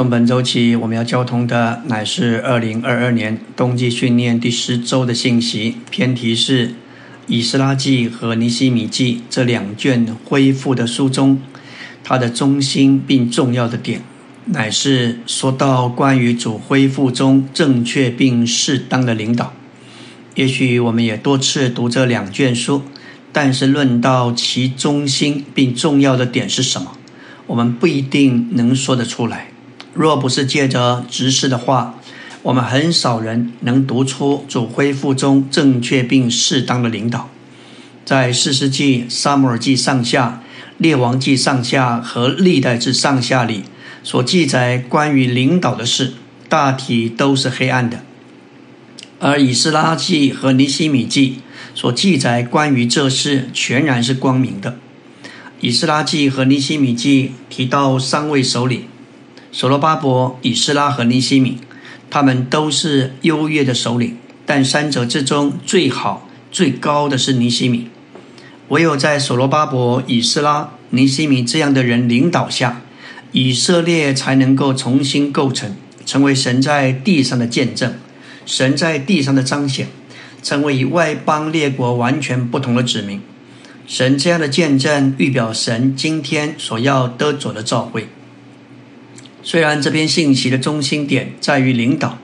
从本周起，我们要交通的乃是二零二二年冬季训练第十周的信息。偏题是《以斯拉记》和《尼西米记》这两卷恢复的书中，它的中心并重要的点，乃是说到关于主恢复中正确并适当的领导。也许我们也多次读这两卷书，但是论到其中心并重要的点是什么，我们不一定能说得出来。若不是借着执事的话，我们很少人能读出主恢复中正确并适当的领导。在四世纪、撒母耳记上下、列王记上下和历代志上下里所记载关于领导的事，大体都是黑暗的；而以斯拉记和尼西米记所记载关于这事，全然是光明的。以斯拉记和尼西米记提到三位首领。所罗巴伯、以斯拉和尼西米，他们都是优越的首领，但三者之中最好、最高的是尼西米。唯有在所罗巴伯、以斯拉、尼西米这样的人领导下，以色列才能够重新构成，成为神在地上的见证，神在地上的彰显，成为与外邦列国完全不同的子民。神这样的见证，预表神今天所要得着的召会。虽然这篇信息的中心点在于领导，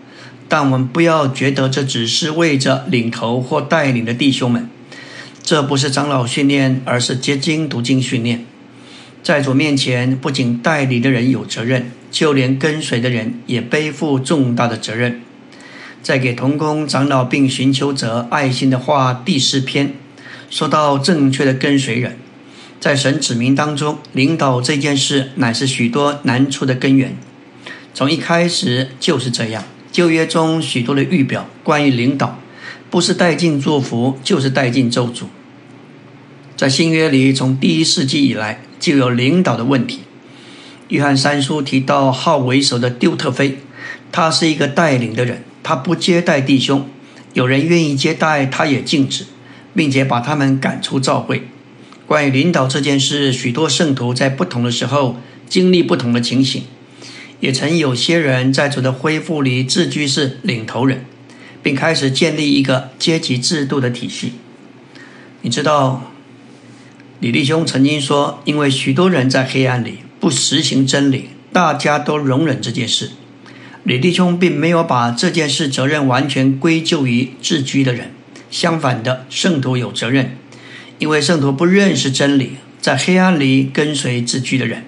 但我们不要觉得这只是为着领头或带领的弟兄们。这不是长老训练，而是结晶读经训练。在主面前，不仅代理的人有责任，就连跟随的人也背负重大的责任。在给同工、长老并寻求者爱心的话第四篇，说到正确的跟随人。在神子明当中，领导这件事乃是许多难处的根源。从一开始就是这样。旧约中许多的预表关于领导，不是带进祝福，就是带进咒诅。在新约里，从第一世纪以来就有领导的问题。约翰三书提到好为首的丢特菲，他是一个带领的人，他不接待弟兄，有人愿意接待，他也禁止，并且把他们赶出教会。关于领导这件事，许多圣徒在不同的时候经历不同的情形，也曾有些人在主的恢复里自居是领头人，并开始建立一个阶级制度的体系。你知道，李弟兄曾经说，因为许多人在黑暗里不实行真理，大家都容忍这件事。李弟兄并没有把这件事责任完全归咎于自居的人，相反的，圣徒有责任。因为圣徒不认识真理，在黑暗里跟随自居的人，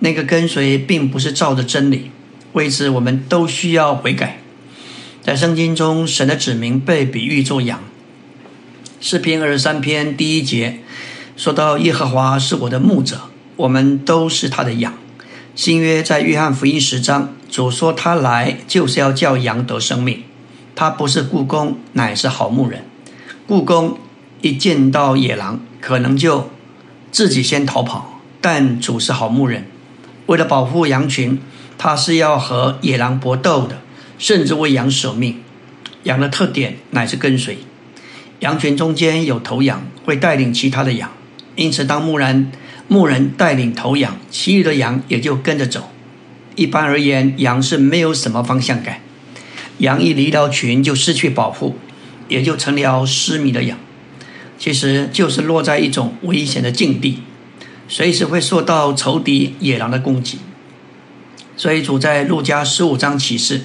那个跟随并不是照着真理。为此，我们都需要悔改。在圣经中，神的子民被比喻作羊。诗篇二十三篇第一节说到：“耶和华是我的牧者，我们都是他的羊。”新约在约翰福音十章，主说他来就是要叫羊得生命。他不是故宫，乃是好牧人。故宫。一见到野狼，可能就自己先逃跑。但主是好牧人，为了保护羊群，他是要和野狼搏斗的，甚至为羊舍命。羊的特点乃是跟随，羊群中间有头羊，会带领其他的羊。因此，当牧人牧人带领头羊，其余的羊也就跟着走。一般而言，羊是没有什么方向感。羊一离了群，就失去保护，也就成了失迷的羊。其实就是落在一种危险的境地，随时会受到仇敌野狼的攻击。所以主在路加十五章启示，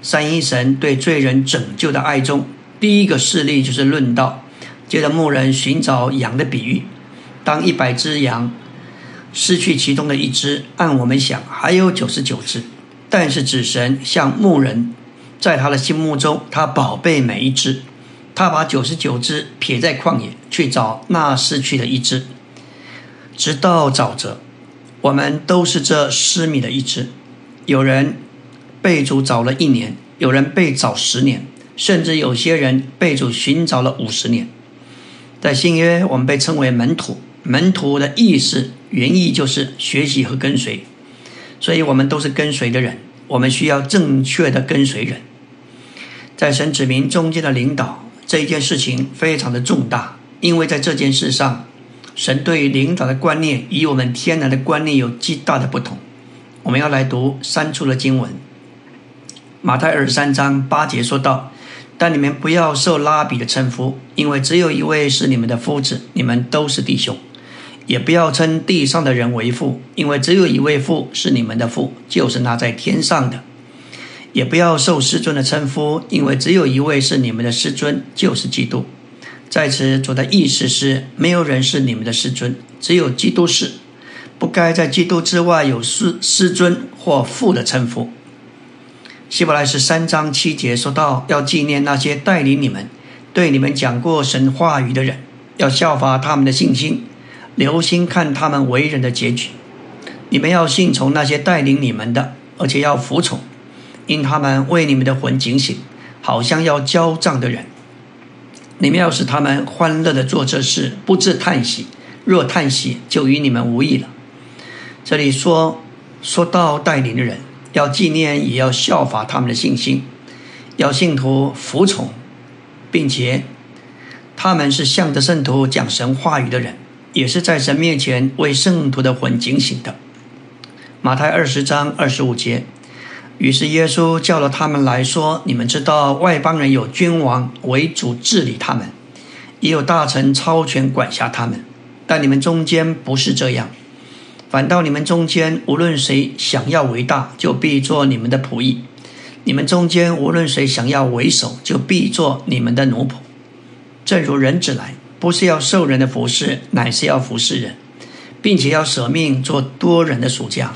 三一神对罪人拯救的爱中，第一个事例就是论道，接着牧人寻找羊的比喻。当一百只羊失去其中的一只，按我们想还有九十九只，但是子神像牧人，在他的心目中，他宝贝每一只。他把九十九只撇在旷野，去找那失去的一只，直到沼泽。我们都是这失迷的一只。有人被主找了一年，有人被找十年，甚至有些人被主寻找了五十年。在新约，我们被称为门徒。门徒的意思原意就是学习和跟随，所以我们都是跟随的人。我们需要正确的跟随人，在神子民中间的领导。这一件事情非常的重大，因为在这件事上，神对于领导的观念与我们天然的观念有极大的不同。我们要来读三处的经文。马太二十三章八节说道：“但你们不要受拉比的称呼，因为只有一位是你们的夫子，你们都是弟兄；也不要称地上的人为父，因为只有一位父是你们的父，就是那在天上的；也不要受师尊的称呼，因为只有一位是你们的师尊，就是基督。在此主的意思是，没有人是你们的师尊，只有基督是。”不该在基督之外有师师尊或父的称呼。希伯来是三章七节说到，要纪念那些带领你们、对你们讲过神话语的人，要效法他们的信心，留心看他们为人的结局。你们要信从那些带领你们的，而且要服从，因他们为你们的魂警醒，好像要交账的人。你们要使他们欢乐的做这事，不致叹息。若叹息，就与你们无益了。这里说说到带领的人，要纪念，也要效法他们的信心，要信徒服从，并且他们是向着圣徒讲神话语的人，也是在神面前为圣徒的魂警醒的。马太二十章二十五节，于是耶稣叫了他们来说：“你们知道外邦人有君王为主治理他们，也有大臣超权管辖他们，但你们中间不是这样。”反倒你们中间无论谁想要为大，就必做你们的仆役；你们中间无论谁想要为首，就必做你们的奴仆。正如人子来，不是要受人的服侍，乃是要服侍人，并且要舍命做多人的属家。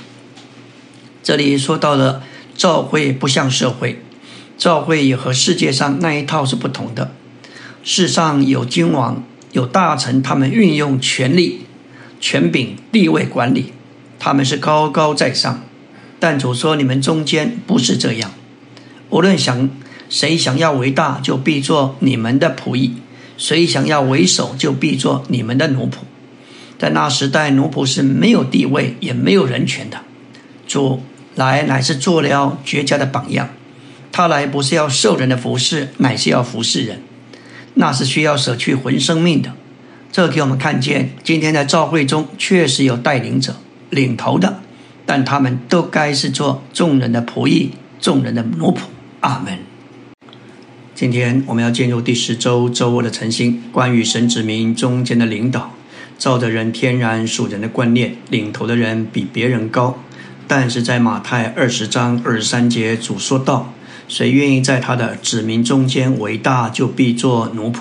这里说到了教会不像社会，教会也和世界上那一套是不同的。世上有君王，有大臣，他们运用权力。权柄、地位、管理，他们是高高在上。但主说：“你们中间不是这样。无论想谁想要为大，就必做你们的仆役；谁想要为首，就必做你们的奴仆。在那时代，奴仆是没有地位，也没有人权的。主来乃是做了绝佳的榜样。他来不是要受人的服侍，乃是要服侍人。那是需要舍去魂生命的。”这给我们看见，今天在教会中确实有带领者、领头的，但他们都该是做众人的仆役、众人的奴仆。阿门。今天我们要进入第十周周二的晨星，关于神子民中间的领导，造的人天然属人的观念，领头的人比别人高，但是在马太二十章二十三节，主说道：“谁愿意在他的子民中间为大，就必做奴仆。”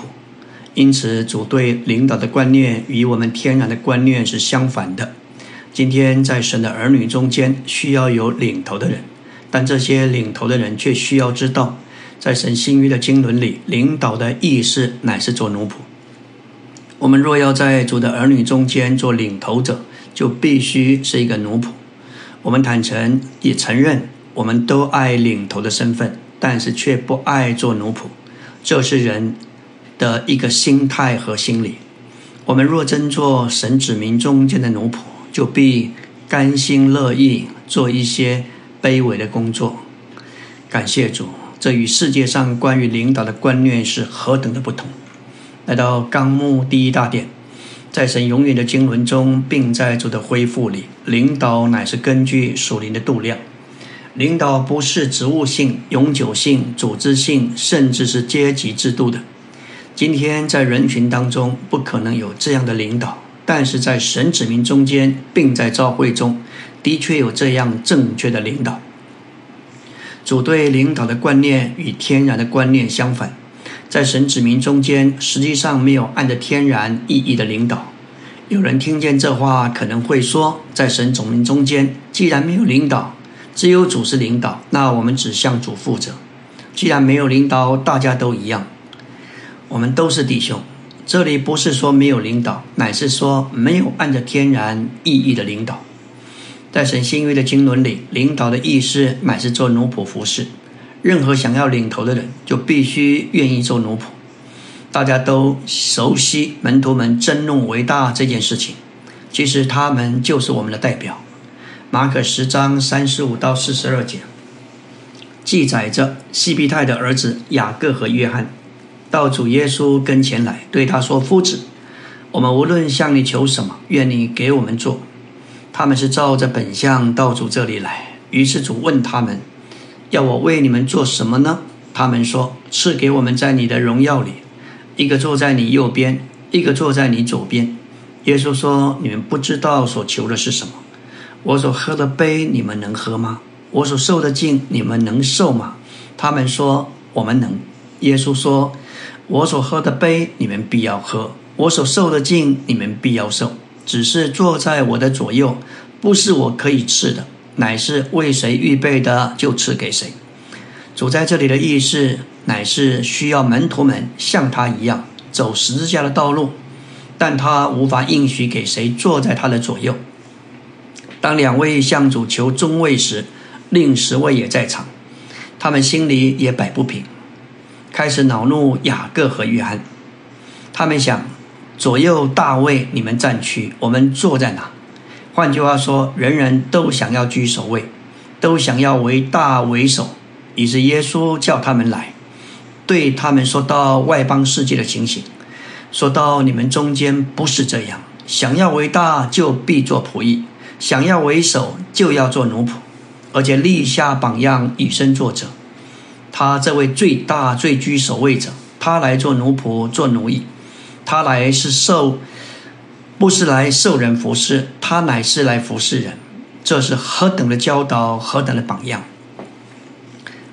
因此，主对领导的观念与我们天然的观念是相反的。今天在神的儿女中间需要有领头的人，但这些领头的人却需要知道，在神新约的经纶里，领导的意思乃是做奴仆。我们若要在主的儿女中间做领头者，就必须是一个奴仆。我们坦诚也承认，我们都爱领头的身份，但是却不爱做奴仆。这是人。的一个心态和心理，我们若真做神子民中间的奴仆，就必甘心乐意做一些卑微的工作。感谢主，这与世界上关于领导的观念是何等的不同。来到纲目第一大点，在神永远的经纶中，并在主的恢复里，领导乃是根据属灵的度量。领导不是职务性、永久性、组织性，甚至是阶级制度的。今天在人群当中不可能有这样的领导，但是在神子民中间，并在召会中，的确有这样正确的领导。主对领导的观念与天然的观念相反，在神子民中间，实际上没有按着天然意义的领导。有人听见这话，可能会说，在神子民中间，既然没有领导，只有主是领导，那我们只向主负责。既然没有领导，大家都一样。我们都是弟兄，这里不是说没有领导，乃是说没有按着天然意义的领导。在神新约的经纶里，领导的意思乃是做奴仆服侍。任何想要领头的人，就必须愿意做奴仆。大家都熟悉门徒们争论为大这件事情，其实他们就是我们的代表。马可十章三十五到四十二节记载着西庇太的儿子雅各和约翰。到主耶稣跟前来，对他说：“夫子，我们无论向你求什么，愿你给我们做。”他们是照着本相到主这里来。于是主问他们：“要我为你们做什么呢？”他们说：“赐给我们在你的荣耀里，一个坐在你右边，一个坐在你左边。”耶稣说：“你们不知道所求的是什么。我所喝的杯，你们能喝吗？我所受的敬，你们能受吗？”他们说：“我们能。”耶稣说：“我所喝的杯，你们必要喝；我所受的敬，你们必要受。只是坐在我的左右，不是我可以赐的，乃是为谁预备的，就赐给谁。”主在这里的意思，乃是需要门徒们像他一样走十字架的道路，但他无法应许给谁坐在他的左右。当两位向主求中位时，另十位也在场，他们心里也摆不平，开始恼怒雅各和约翰。他们想：左右大位，你们站区，我们坐在哪？换句话说，人人都想要居首位，都想要为大为首。于是耶稣叫他们来，对他们说到外邦世界的情形，说到你们中间不是这样，想要为大就必做仆役，想要为首就要做奴仆，而且立下榜样以身作则。他这位最大最居首位者，他来做奴仆做奴役，他来是受，不是来受人服侍，他乃是来服侍人。这是何等的教导，何等的榜样！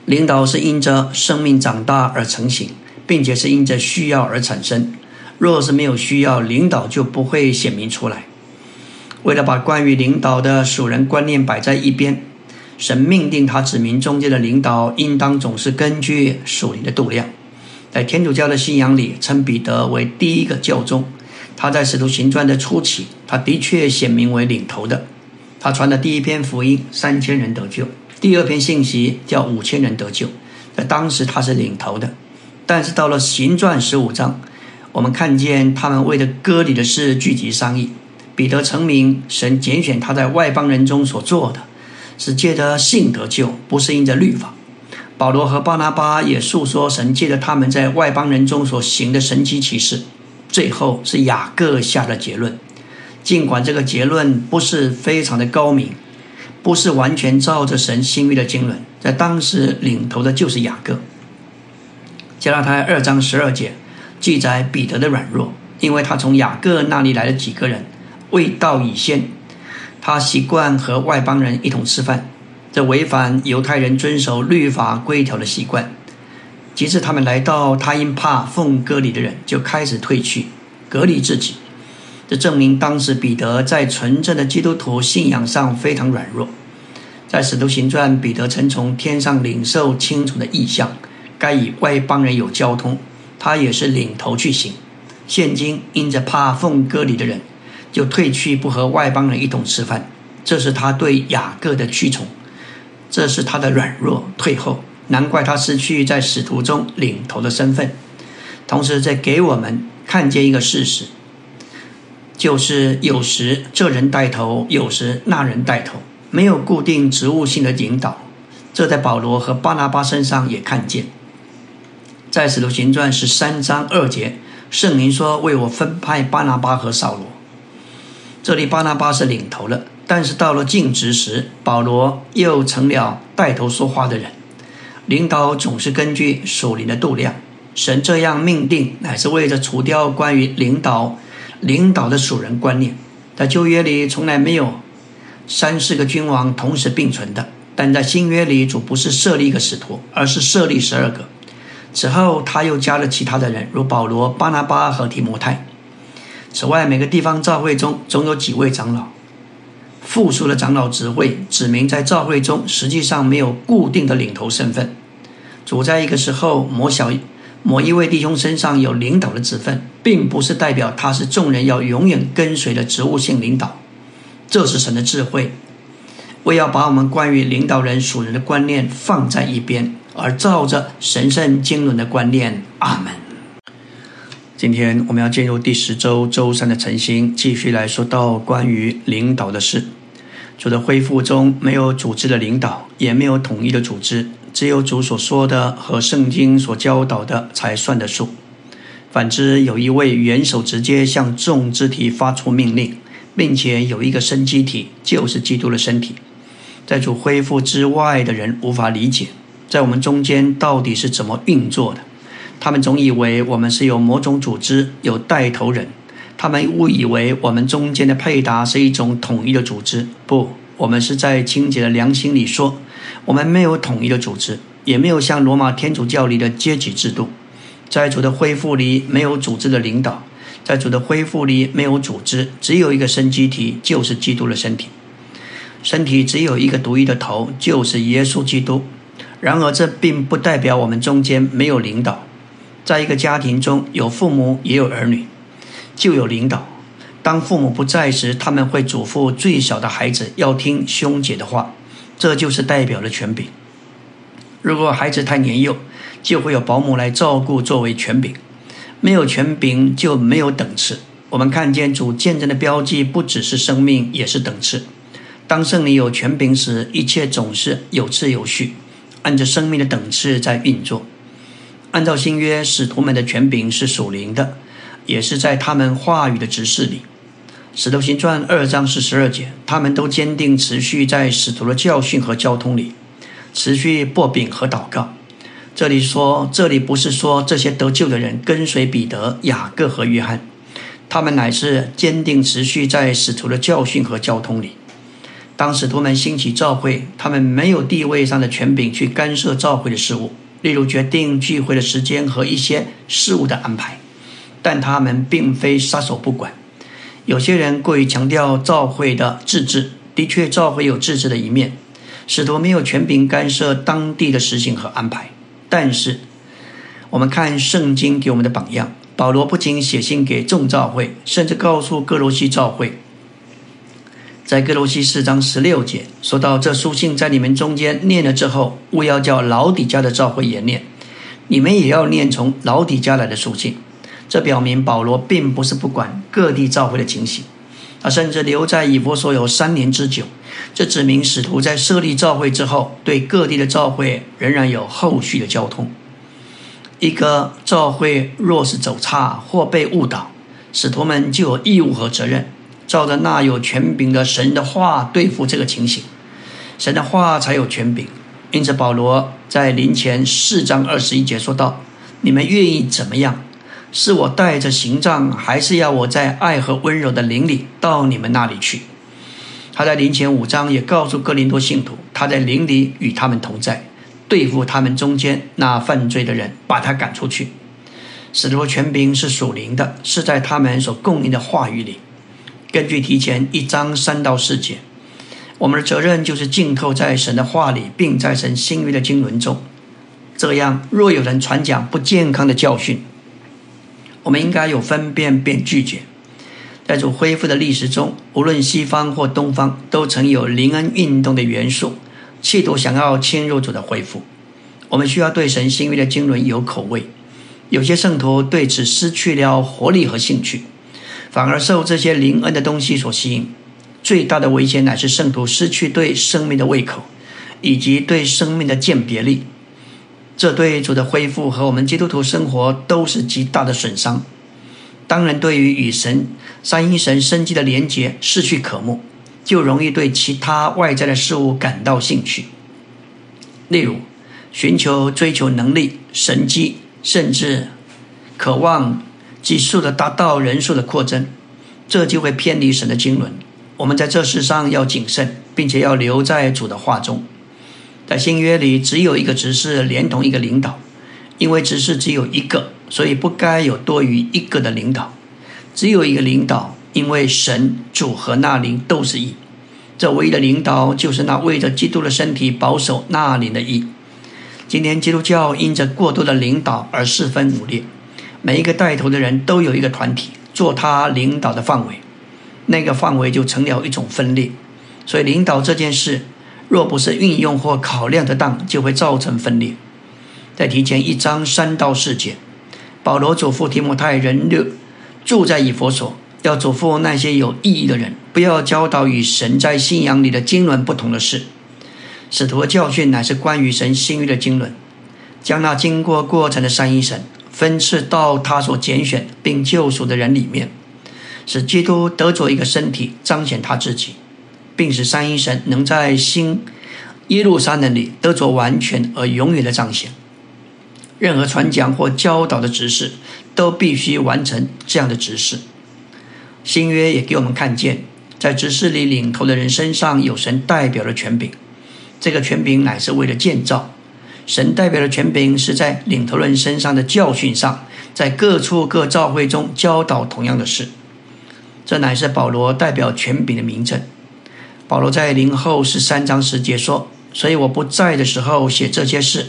领导是因着生命长大而成型，并且是因着需要而产生。若是没有需要，领导就不会显明出来。为了把关于领导的属人观念摆在一边，神命定他指明中间的领导应当总是根据属灵的度量。在天主教的信仰里，称彼得为第一个教宗。他在使徒行传的初期，他的确显明为领头的。他传的第一篇福音，三千人得救。第二篇信息叫五千人得救，在当时他是领头的，但是到了行传十五章，我们看见他们为了割礼的事聚集商议。彼得成名，神拣选他在外邦人中所做的，是借着信得救，不是因着律法。保罗和巴拿巴也诉说神借着他们在外邦人中所行的神奇奇事。最后是雅各下的结论，尽管这个结论不是非常的高明。不是完全照着神心意的经纶，在当时领头的就是雅各。加拉太二章十二节记载彼得的软弱，因为他从雅各那里来了几个人，未到已先，他习惯和外邦人一同吃饭，这违反犹太人遵守律法规条的习惯。即使他们来到，他因怕奉割礼的人，就开始退去，隔离自己。这证明当时彼得在纯正的基督徒信仰上非常软弱。在使徒行传，彼得曾从天上领受清楚的意象，该与外邦人有交通，他也是领头去行。现今因着怕奉割礼的人，就退去不和外邦人一同吃饭。这是他对雅各的屈从，这是他的软弱退后。难怪他失去在使徒中领头的身份。同时，在给我们看见一个事实。就是有时这人带头，有时那人带头，没有固定职务性的引导。这在保罗和巴拿巴身上也看见。在使徒行传十三章二节，圣灵说：“为我分派巴拿巴和扫罗。”这里巴拿巴是领头了，但是到了尽职时，保罗又成了带头说话的人。领导总是根据属灵的度量，神这样命定，乃是为了除掉关于领导。领导的属人观念，在旧约里从来没有三四个君王同时并存的，但在新约里主不是设立一个使徒，而是设立十二个。此后他又加了其他的人，如保罗、巴拿巴和提摩太。此外，每个地方教会中总有几位长老。复数的长老职位指明在教会中实际上没有固定的领头身份。主在一个时候某小。某一位弟兄身上有领导的职分，并不是代表他是众人要永远跟随的职务性领导。这是神的智慧，为要把我们关于领导人属人的观念放在一边，而照着神圣经纶的观念。阿门。今天我们要进入第十周周三的晨星，继续来说到关于领导的事。主的恢复中没有组织的领导，也没有统一的组织。只有主所说的和圣经所教导的才算得数。反之，有一位元首直接向众肢体发出命令，并且有一个生机体，就是基督的身体。在主恢复之外的人无法理解，在我们中间到底是怎么运作的。他们总以为我们是有某种组织，有带头人。他们误以为我们中间的配搭是一种统一的组织。不，我们是在清洁的良心里说，我们没有统一的组织，也没有像罗马天主教里的阶级制度。在主的恢复里，没有组织的领导；在主的恢复里，没有组织，只有一个生机体，就是基督的身体。身体只有一个独一的头，就是耶稣基督。然而，这并不代表我们中间没有领导。在一个家庭中有父母，也有儿女，就有领导。当父母不在时，他们会嘱咐最小的孩子要听兄姐的话，这就是代表了权柄。如果孩子太年幼，就会有保姆来照顾作为权柄。没有权柄就没有等次。我们看见主见证的标记，不只是生命，也是等次。当圣灵有权柄时，一切总是有次有序，按着生命的等次在运作。按照新约，使徒们的权柄是属灵的，也是在他们话语的指示里。使徒行传二章四十二节，他们都坚定持续在使徒的教训和交通里，持续擘饼和祷告。这里说，这里不是说这些得救的人跟随彼得、雅各和约翰，他们乃是坚定持续在使徒的教训和交通里。当使徒们兴起召会，他们没有地位上的权柄去干涉召会的事务。例如决定聚会的时间和一些事物的安排，但他们并非撒手不管。有些人过于强调教会的自治，的确，教会有自治的一面，使徒没有权柄干涉当地的实行和安排。但是，我们看圣经给我们的榜样，保罗不仅写信给众教会，甚至告诉各罗西教会。在哥罗西四章十六节说到，这书信在你们中间念了之后，勿要叫老底家的教会也念，你们也要念从老底家来的书信。这表明保罗并不是不管各地召会的情形，他甚至留在以弗所有三年之久。这指明使徒在设立召会之后，对各地的召会仍然有后续的交通。一个召会若是走差或被误导，使徒们就有义务和责任。照着那有权柄的神的话对付这个情形，神的话才有权柄。因此，保罗在临前四章二十一节说道：“你们愿意怎么样？是我带着行杖，还是要我在爱和温柔的灵里到你们那里去？”他在灵前五章也告诉哥林多信徒，他在灵里与他们同在，对付他们中间那犯罪的人，把他赶出去。使徒权柄是属灵的，是在他们所供应的话语里。根据提前一章三到四节，我们的责任就是浸透在神的话里，并在神新约的经纶中。这样，若有人传讲不健康的教训，我们应该有分辨并拒绝。在主恢复的历史中，无论西方或东方，都曾有灵恩运动的元素，企图想要侵入主的恢复。我们需要对神新约的经纶有口味。有些圣徒对此失去了活力和兴趣。反而受这些灵恩的东西所吸引，最大的危险乃是圣徒失去对生命的胃口，以及对生命的鉴别力。这对主的恢复和我们基督徒生活都是极大的损伤。当人对于与神三一神生机的连结失去渴慕，就容易对其他外在的事物感到兴趣，例如寻求、追求能力、神机，甚至渴望。急速的达到人数的扩增，这就会偏离神的经纶。我们在这世上要谨慎，并且要留在主的话中。在新约里，只有一个执事连同一个领导，因为执事只有一个，所以不该有多于一个的领导。只有一个领导，因为神、主和那灵都是一。这唯一的领导就是那为着基督的身体保守那灵的一。今天基督教因着过多的领导而四分五裂。每一个带头的人都有一个团体做他领导的范围，那个范围就成了一种分裂。所以领导这件事，若不是运用或考量得当，就会造成分裂。在提前一章三到四节，保罗嘱咐提摩太人六住在以佛所，要嘱咐那些有意义的人，不要教导与神在信仰里的经纶不同的事。使徒的教训乃是关于神心意的经纶，将那经过过程的三一神。分赐到他所拣选并救赎的人里面，使基督得着一个身体，彰显他自己，并使三一神能在新耶路撒冷里得着完全而永远的彰显。任何传讲或教导的指示，都必须完成这样的指示。新约也给我们看见，在指示里领头的人身上有神代表的权柄，这个权柄乃是为了建造。神代表的权柄是在领头人身上的教训上，在各处各教会中教导同样的事。这乃是保罗代表权柄的名称。保罗在灵后十三章十节说：“所以我不在的时候写这些事。”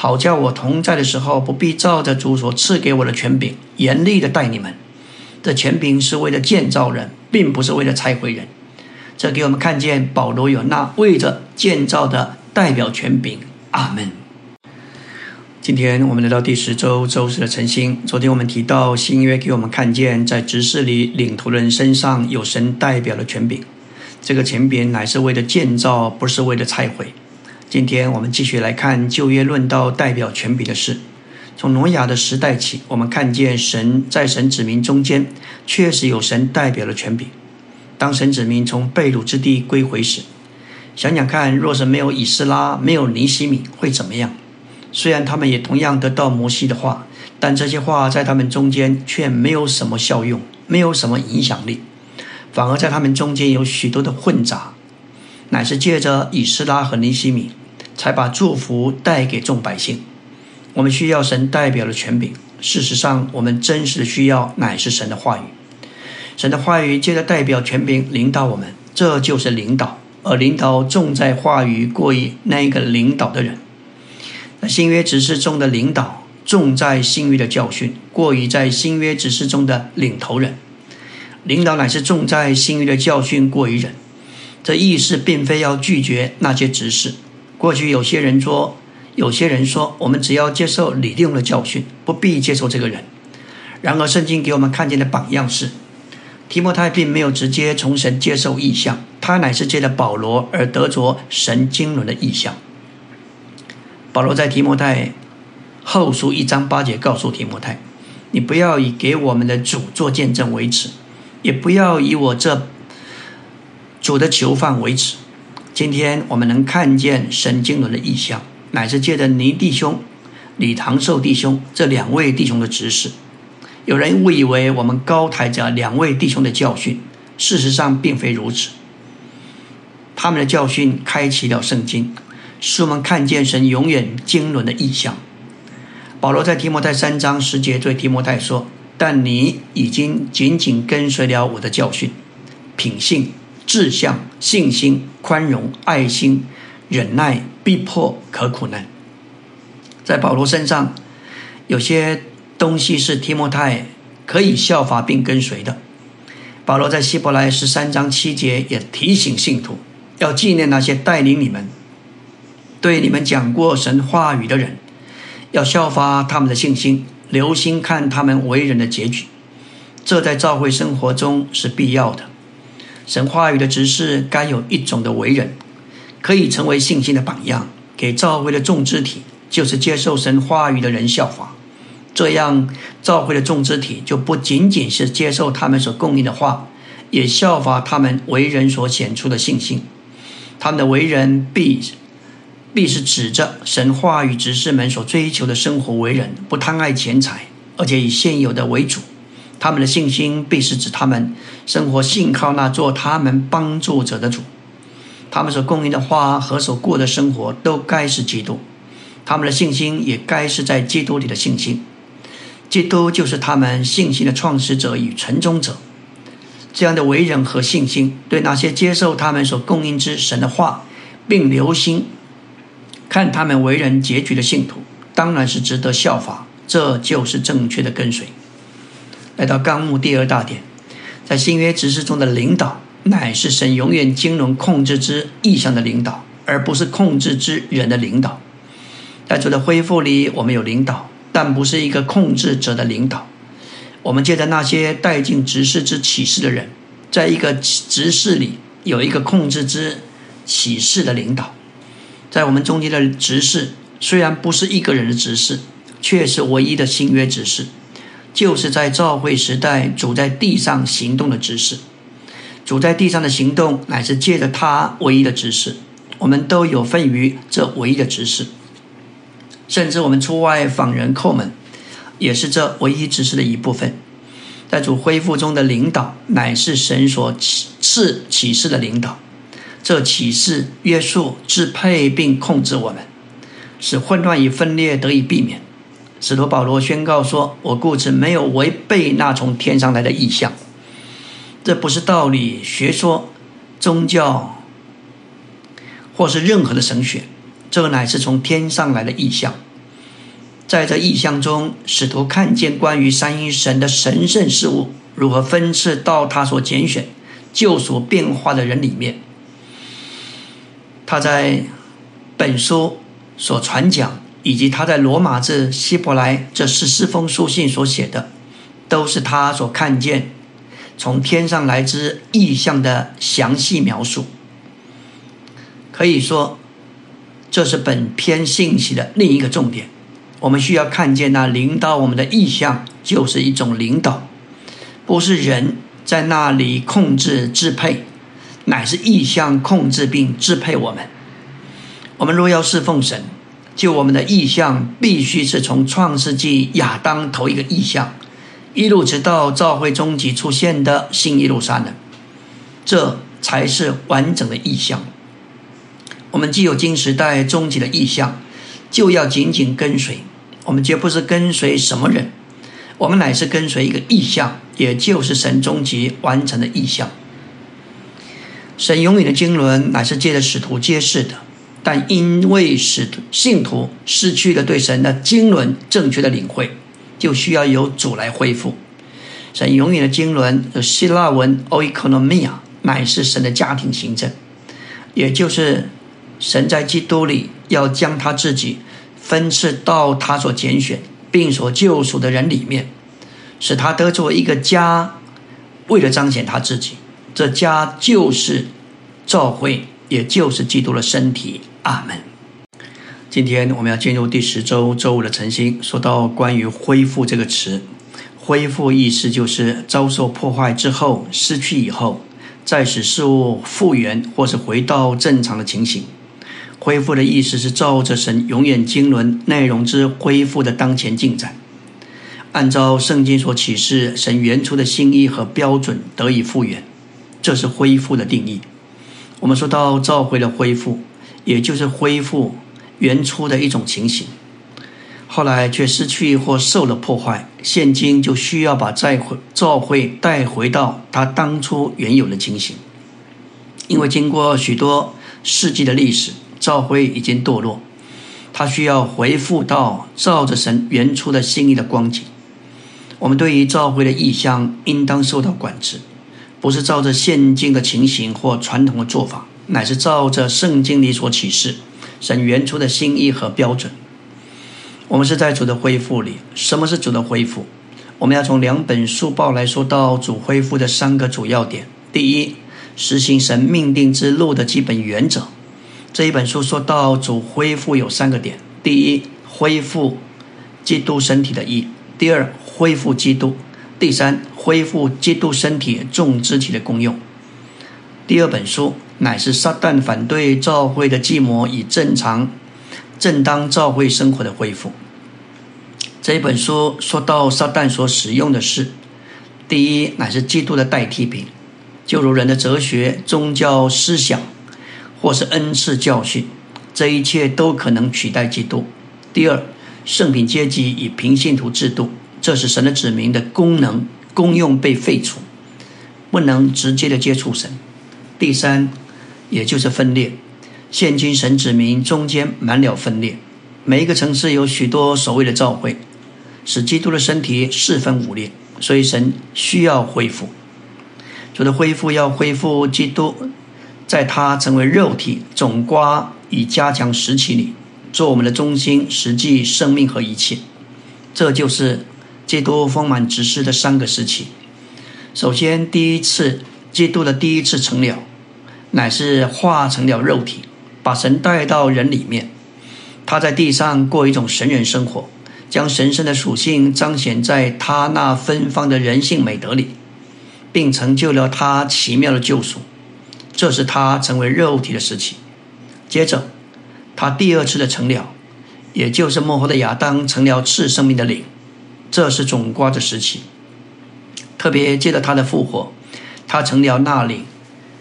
好叫我同在的时候，不必照着主所赐给我的权柄，严厉的待你们。这权柄是为了建造人，并不是为了拆毁人。这给我们看见保罗有那为着建造的代表权柄。阿门。今天我们来到第十周周四的晨星。昨天我们提到新约给我们看见，在执事里领头人身上有神代表的权柄。这个权柄乃是为了建造，不是为了拆毁。今天我们继续来看旧约论道代表权柄的事。从挪亚的时代起，我们看见神在神子民中间确实有神代表的权柄。当神子民从被掳之地归回时，想想看，若是没有以斯拉，没有尼西米，会怎么样？虽然他们也同样得到摩西的话，但这些话在他们中间却没有什么效用，没有什么影响力，反而在他们中间有许多的混杂。乃是借着以斯拉和尼西米，才把祝福带给众百姓。我们需要神代表的权柄。事实上，我们真实的需要乃是神的话语。神的话语借着代表权柄领导我们，这就是领导。而领导重在话语，过于那一个领导的人。那新约指示中的领导重在新约的教训，过于在新约指示中的领头人。领导乃是重在新约的教训，过于人。这意思并非要拒绝那些执事。过去有些人说，有些人说，我们只要接受李利用的教训，不必接受这个人。然而，圣经给我们看见的榜样是，提摩太并没有直接从神接受意象，他乃是借着保罗而得着神经纶的意象。保罗在提摩太后书一章八节告诉提摩太：“你不要以给我们的主做见证为耻，也不要以我这。”主的囚犯为止。今天我们能看见神经纶的意象，乃是借着尼弟兄、李唐寿弟兄这两位弟兄的指示。有人误以为我们高抬着两位弟兄的教训，事实上并非如此。他们的教训开启了圣经，使我们看见神永远经纶的意象。保罗在提摩太三章十节对提摩太说：“但你已经紧紧跟随了我的教训、品性。”志向、信心、宽容、爱心、忍耐、逼迫、可苦难，在保罗身上，有些东西是提摩太可以效法并跟随的。保罗在希伯来十三章七节也提醒信徒，要纪念那些带领你们、对你们讲过神话语的人，要效法他们的信心，留心看他们为人的结局。这在教会生活中是必要的。神话语的指示该有一种的为人，可以成为信心的榜样，给教会的众肢体，就是接受神话语的人效法。这样，教会的众肢体就不仅仅是接受他们所供应的话，也效法他们为人所显出的信心。他们的为人必必是指着神话与执事们所追求的生活为人，不贪爱钱财，而且以现有的为主。他们的信心必是指他们生活信靠那做他们帮助者的主，他们所供应的话和所过的生活都该是基督，他们的信心也该是在基督里的信心。基督就是他们信心的创始者与存终者。这样的为人和信心，对那些接受他们所供应之神的话，并留心看他们为人结局的信徒，当然是值得效法。这就是正确的跟随。来到纲目第二大点，在新约执事中的领导，乃是神永远经纶控制之意向的领导，而不是控制之人的领导。在主的恢复里，我们有领导，但不是一个控制者的领导。我们借着那些带进执事之启示的人，在一个执事里有一个控制之启示的领导。在我们中间的执事，虽然不是一个人的执事，却是唯一的新约执事。就是在召会时代主在地上行动的执事。主在地上的行动，乃是借着他唯一的执事。我们都有份于这唯一的执事，甚至我们出外访人叩门，也是这唯一执事的一部分。在主恢复中的领导，乃是神所赐启示的领导。这启示约束、支配并控制我们，使混乱与分裂得以避免。使徒保罗宣告说：“我故此没有违背那从天上来的意象。”这不是道理、学说、宗教，或是任何的神学，这乃是从天上来的意象。在这意象中，使徒看见关于三一神的神圣事物如何分赐到他所拣选、救赎变化的人里面。他在本书所传讲，以及他在罗马至、希伯来这十四封书信所写的，都是他所看见从天上来之意象的详细描述。可以说，这是本篇信息的另一个重点。我们需要看见那领导我们的意向，就是一种领导，不是人在那里控制支配，乃是意向控制并支配我们。我们若要侍奉神，就我们的意向必须是从创世纪亚当头一个意向，一路直到教会终极出现的新一路撒冷，这才是完整的意向。我们既有金时代终极的意向。就要紧紧跟随，我们绝不是跟随什么人，我们乃是跟随一个意象，也就是神终极完成的意象。神永远的经纶乃是借着使徒揭示的，但因为使徒信徒失去了对神的经纶正确的领会，就需要由主来恢复。神永远的经纶希腊文 oikonomia 乃是神的家庭行政，也就是神在基督里。要将他自己分赐到他所拣选并所救赎的人里面，使他得做一个家，为了彰显他自己，这家就是教会，也就是基督的身体。阿门。今天我们要进入第十周周五的晨星，说到关于恢复这个词，恢复意思就是遭受破坏之后、失去以后，再使事物复原或是回到正常的情形。恢复的意思是照着神永远经纶内容之恢复的当前进展，按照圣经所启示神原初的心意和标准得以复原，这是恢复的定义。我们说到召回的恢复，也就是恢复原初的一种情形，后来却失去或受了破坏，现今就需要把再回召会带回到他当初原有的情形，因为经过许多世纪的历史。教会已经堕落，他需要回复到照着神原初的心意的光景。我们对于教会的意向，应当受到管制，不是照着现今的情形或传统的做法，乃是照着圣经里所启示神原初的心意和标准。我们是在主的恢复里。什么是主的恢复？我们要从两本书报来说到主恢复的三个主要点：第一，实行神命定之路的基本原则。这一本书说到主恢复有三个点：第一，恢复基督身体的义；第二，恢复基督；第三，恢复基督身体众肢体的功用。第二本书乃是撒旦反对教会的计谋与正常、正当教会生活的恢复。这本书说到撒旦所使用的是：第一，乃是基督的代替品，就如人的哲学、宗教思想。或是恩赐教训，这一切都可能取代基督。第二，圣品阶级与平信徒制度，这是神的子民的功能功用被废除，不能直接的接触神。第三，也就是分裂，现今神子民中间满了分裂，每一个城市有许多所谓的教会，使基督的身体四分五裂，所以神需要恢复，主的恢复要恢复基督。在他成为肉体总瓜以加强时期里，做我们的中心、实际生命和一切，这就是基督丰满执事的三个时期。首先，第一次基督的第一次成了，乃是化成了肉体，把神带到人里面。他在地上过一种神人生活，将神圣的属性彰显在他那芬芳的人性美德里，并成就了他奇妙的救赎。这是他成为肉体的时期。接着，他第二次的成了，也就是幕后的亚当成了次生命的灵，这是总瓜的时期。特别借着他的复活，他成了那灵，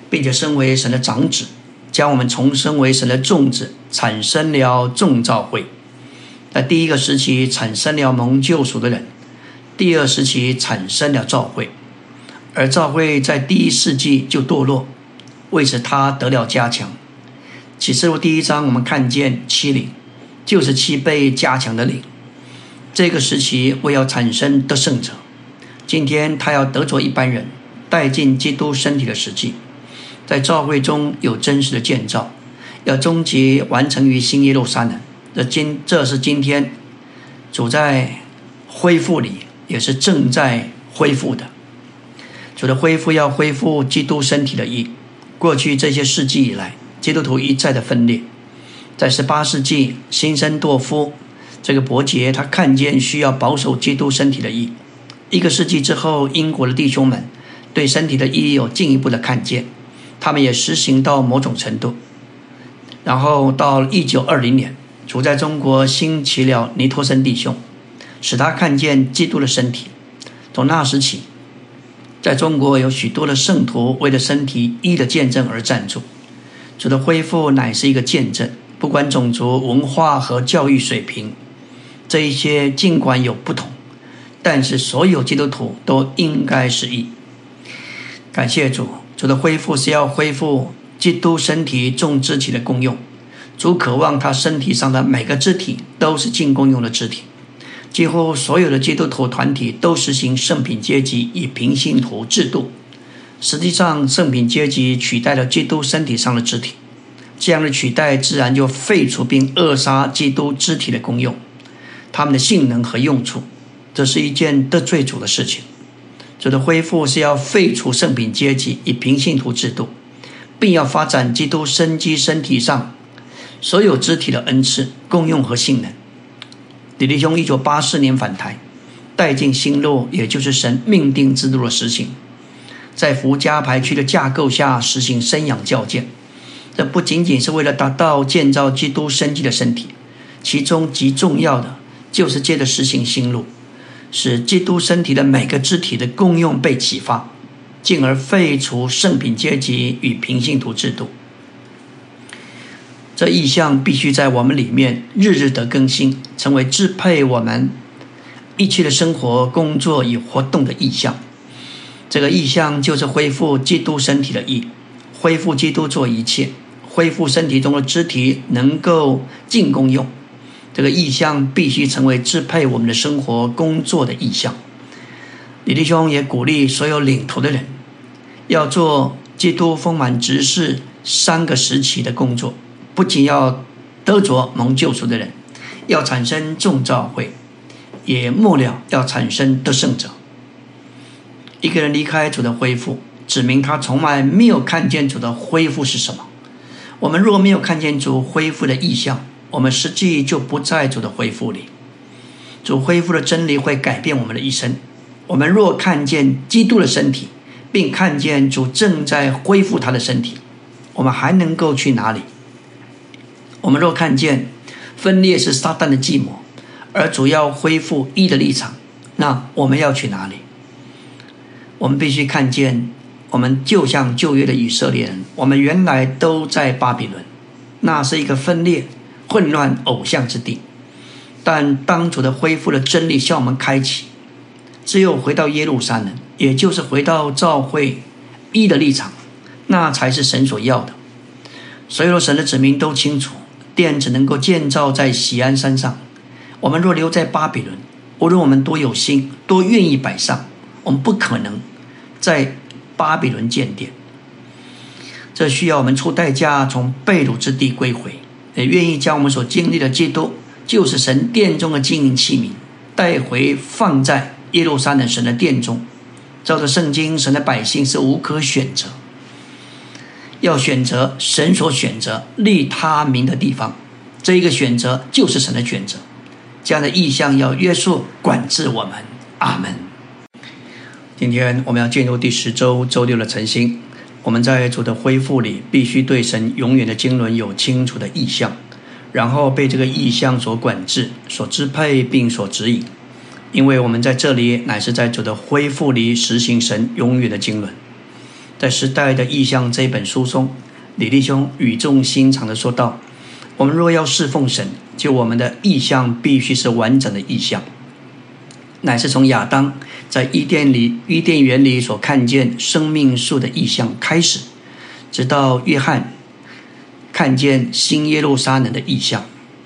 并且身为神的长子，将我们重生为神的种子，产生了众造会。在第一个时期产生了蒙救赎的人，第二时期产生了召会，而召会在第一世纪就堕落，为此他得了加强。启示录第一章我们看见七灵，就是七倍加强的灵。这个时期为要产生得胜者，今天他要得着一般人，带进基督身体的实际，在教会中有真实的建造，要终极完成于新耶路撒冷。这今这是今天主在恢复里，也是正在恢复的。主的恢复要恢复基督身体的意。过去这些世纪以来，基督徒一再的分裂。在十八世纪，新生多夫这个伯杰他看见需要保守基督身体的义。一个世纪之后，英国的弟兄们对身体的义有进一步的看见，他们也实行到某种程度。然后到一九二零年。主在中国兴起了尼托森弟兄，使他看见基督的身体。从那时起，在中国有许多的圣徒为了身体一的见证而站住。主的恢复乃是一个见证，不管种族、文化和教育水平，这一些尽管有不同，但是所有基督徒都应该是一。感谢主，主的恢复是要恢复基督身体众肢体的功用。主渴望他身体上的每个肢体都是进攻用的肢体。几乎所有的基督徒团体都实行圣品阶级与平信徒制度。实际上，圣品阶级取代了基督身体上的肢体。这样的取代自然就废除并扼杀基督肢体的功用、他们的性能和用处。这是一件得罪主的事情。主的恢复是要废除圣品阶级以平信徒制度，并要发展基督生机身体上。所有肢体的恩赐、功用和性能。李弟兄一九八四年返台，带进新路，也就是神命定制度的实行，在福家排区的架构下实行生养教建。这不仅仅是为了达到建造基督生机的身体，其中极重要的就是借着实行新路，使基督身体的每个肢体的功用被启发，进而废除圣品阶级与平信徒制度。这意象必须在我们里面日日的更新，成为支配我们一切的生活、工作与活动的意象。这个意象就是恢复基督身体的意，恢复基督做一切，恢复身体中的肢体能够进功用。这个意象必须成为支配我们的生活、工作的意象。李弟兄也鼓励所有领头的人，要做基督丰满执事三个时期的工作。不仅要得着蒙救赎的人，要产生众召会，也末了要产生得胜者。一个人离开主的恢复，指明他从来没有看见主的恢复是什么。我们若没有看见主恢复的意象，我们实际就不在主的恢复里。主恢复的真理会改变我们的一生。我们若看见基督的身体，并看见主正在恢复他的身体，我们还能够去哪里？我们若看见分裂是撒旦的计谋，而主要恢复一的立场，那我们要去哪里？我们必须看见，我们就像旧约的以色列人，我们原来都在巴比伦，那是一个分裂、混乱、偶像之地。但当主的恢复的真理向我们开启，只有回到耶路撒冷，也就是回到教会一的立场，那才是神所要的。所有神的子民都清楚。殿只能够建造在喜安山上。我们若留在巴比伦，无论我们多有心、多愿意摆上，我们不可能在巴比伦建殿。这需要我们出代价从被掳之地归回，也愿意将我们所经历的基督，就是神殿中的金银器皿，带回放在耶路撒冷神的殿中。照着圣经，神的百姓是无可选择。要选择神所选择立他名的地方，这一个选择就是神的选择。这样的意象要约束管制我们。阿门。今天我们要进入第十周周六的晨星。我们在主的恢复里，必须对神永远的经纶有清楚的意向，然后被这个意向所管制、所支配并所指引。因为我们在这里乃是在主的恢复里实行神永远的经纶。在《时代的意向》这本书中，李弟兄语重心长地说道：“我们若要侍奉神，就我们的意向必须是完整的意向，乃是从亚当。”在伊甸里，伊甸园里所看见生命树的意象开始，直到约翰看见新耶路撒冷的意象，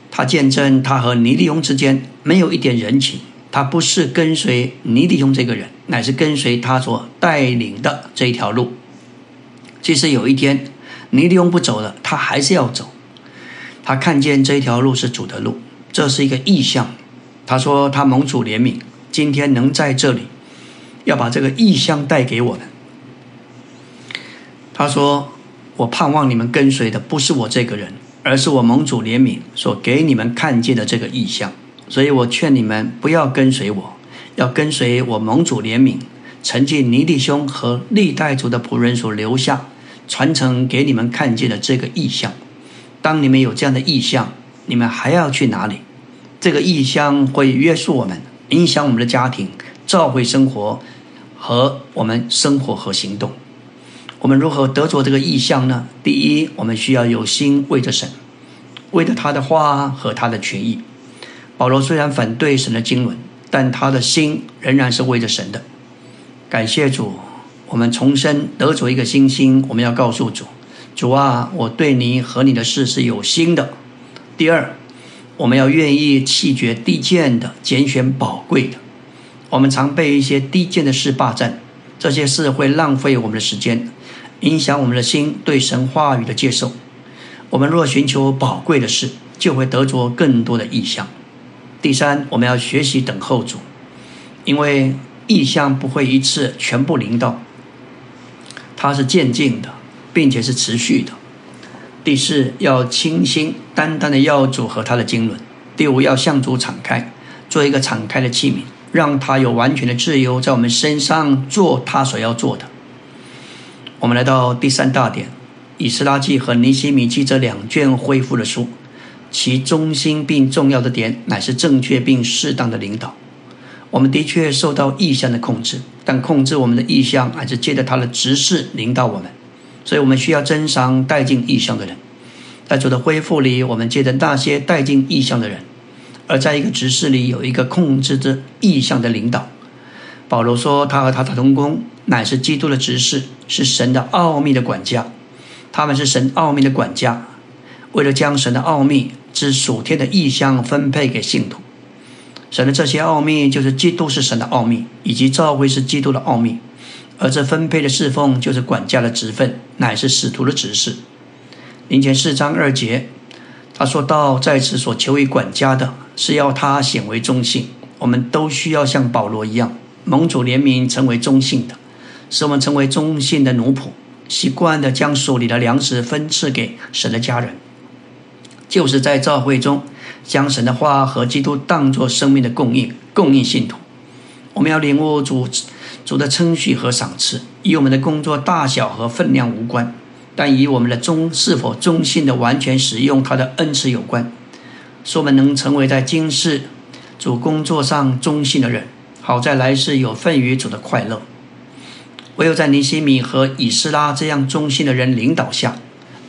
他见证他和尼利翁之间没有一点人情，他不是跟随尼利翁这个人，乃是跟随他所带领的这一条路。即使有一天尼利翁不走了，他还是要走。他看见这条路是主的路，这是一个意象。他说他蒙主怜悯。今天能在这里，要把这个意象带给我们。他说：“我盼望你们跟随的不是我这个人，而是我盟主怜悯所给你们看见的这个意象。所以我劝你们不要跟随我，要跟随我盟主怜悯，承继尼弟兄和历代族的仆人所留下传承给你们看见的这个意象。当你们有这样的意象，你们还要去哪里？这个意象会约束我们。”影响我们的家庭、教会生活和我们生活和行动。我们如何得着这个意向呢？第一，我们需要有心为着神，为着他的话和他的权益。保罗虽然反对神的经纶，但他的心仍然是为着神的。感谢主，我们重生得着一个新心。我们要告诉主：主啊，我对你和你的事是有心的。第二。我们要愿意弃绝低贱的，拣选宝贵的。我们常被一些低贱的事霸占，这些事会浪费我们的时间，影响我们的心对神话语的接受。我们若寻求宝贵的事，就会得着更多的意象。第三，我们要学习等候主，因为意象不会一次全部临到，它是渐进的，并且是持续的。第四，要清心单单的要主和他的经纶；第五，要向主敞开，做一个敞开的器皿，让他有完全的自由，在我们身上做他所要做的。我们来到第三大点，《以斯拉记》和《尼西米记》这两卷恢复的书，其中心并重要的点乃是正确并适当的领导。我们的确受到意向的控制，但控制我们的意向还是借着他的指示领导我们。所以我们需要珍赏带进异象的人，在主的恢复里，我们接着那些带进异象的人，而在一个执事里有一个控制着异象的领导。保罗说，他和他的同工乃是基督的执事，是神的奥秘的管家。他们是神奥秘的管家，为了将神的奥秘之属天的意象分配给信徒。神的这些奥秘，就是基督是神的奥秘，以及教会是基督的奥秘。而这分配的侍奉就是管家的职分，乃是使徒的指示。林前四章二节，他说到在此所求于管家的，是要他显为忠信。我们都需要像保罗一样，蒙主怜悯，成为忠信的，使我们成为忠信的奴仆，习惯的将手里的粮食分赐给神的家人，就是在教会中将神的话和基督当作生命的供应，供应信徒。我们要领悟主主的称许和赏赐，与我们的工作大小和分量无关，但与我们的忠是否忠心的完全使用他的恩赐有关。使我们能成为在今世主工作上忠心的人，好在来世有份于主的快乐。唯有在尼西米和以斯拉这样忠心的人领导下，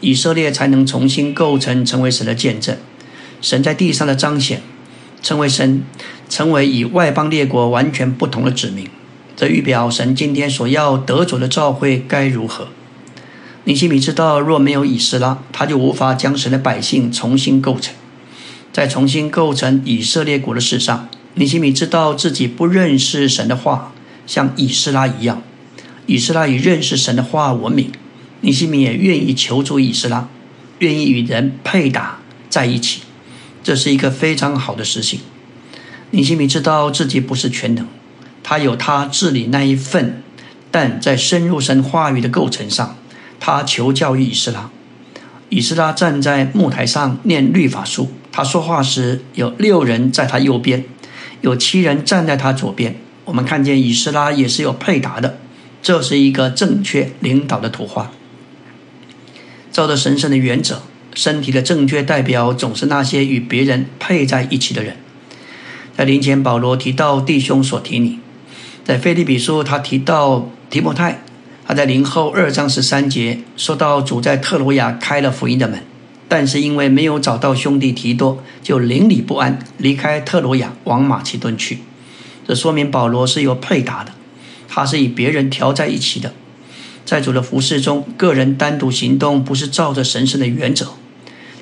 以色列才能重新构成成为神的见证，神在地上的彰显，成为神。成为与外邦列国完全不同的子民，这预表神今天所要得主的召会该如何？尼西米知道，若没有以斯拉，他就无法将神的百姓重新构成。在重新构成以色列国的事上，尼西米知道自己不认识神的话，像以斯拉一样。以斯拉以认识神的话闻名，尼西米也愿意求助以斯拉，愿意与人配搭在一起，这是一个非常好的事情。尼西米知道自己不是全能，他有他治理那一份，但在深入神话语的构成上，他求教于以斯拉。以斯拉站在木台上念律法书，他说话时有六人在他右边，有七人站在他左边。我们看见以斯拉也是有配搭的，这是一个正确领导的图画。照着神圣的原则，身体的正确代表总是那些与别人配在一起的人。在临前，保罗提到弟兄所提你；在腓利比书，他提到提摩太。他在零后二章十三节说到主在特罗亚开了福音的门，但是因为没有找到兄弟提多，就邻里不安，离开特罗亚往马其顿去。这说明保罗是有配搭的，他是与别人调在一起的。在主的服饰中，个人单独行动不是照着神圣的原则。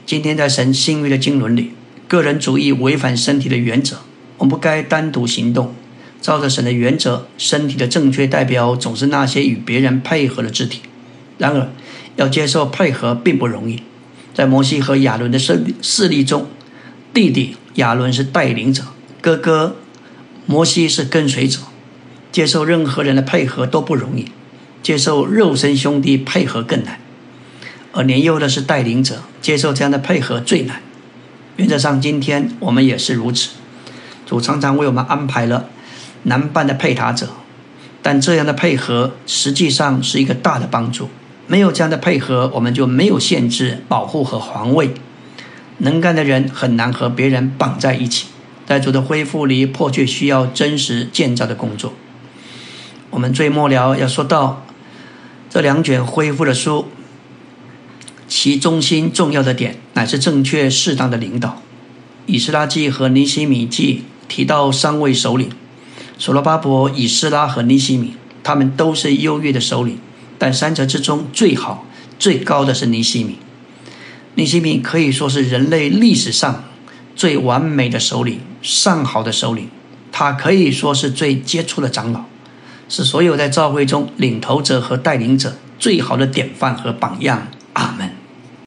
今天在神新约的经纶里，个人主义违反身体的原则，我们不该单独行动。照着神的原则，身体的正确代表总是那些与别人配合的肢体。然而，要接受配合并不容易。在摩西和亚伦的势势力中，弟弟亚伦是带领者，哥哥摩西是跟随者。接受任何人的配合都不容易，接受肉身兄弟配合更难。而年幼的是带领者，接受这样的配合最难。原则上，今天我们也是如此。主常常为我们安排了。男伴的配搭者，但这样的配合实际上是一个大的帮助。没有这样的配合，我们就没有限制、保护和防卫。能干的人很难和别人绑在一起。在主的恢复里，迫切需要真实建造的工作。我们最末了要说到这两卷恢复的书，其中心重要的点乃是正确适当的领导。以斯拉记和尼西米记提到三位首领。所罗巴伯、以斯拉和尼西米，他们都是优越的首领，但三者之中最好、最高的是尼西米。尼西米可以说是人类历史上最完美的首领、上好的首领。他可以说是最杰出的长老，是所有在教会中领头者和带领者最好的典范和榜样。